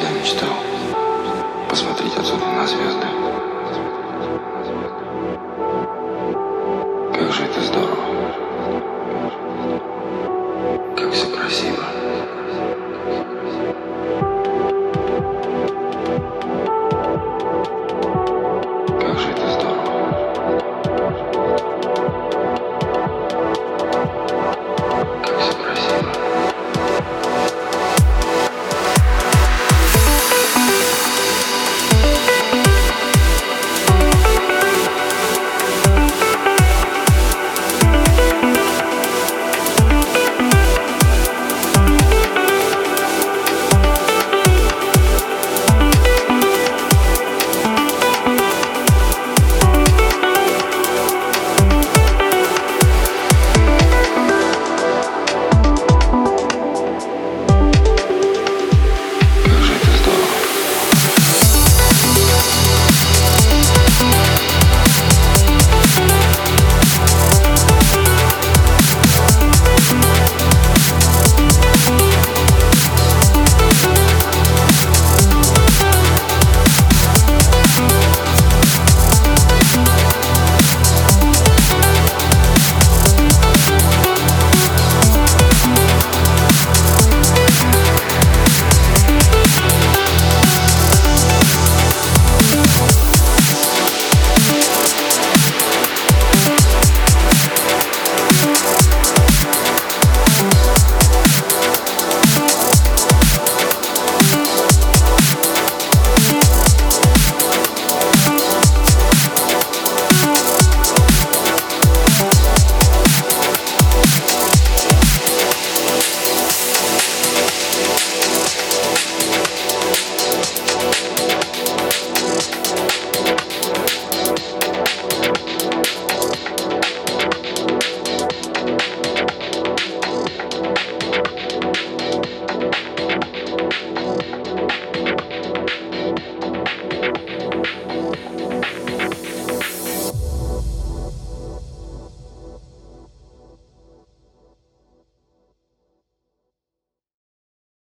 всегда мечтал посмотреть отсюда на звезды.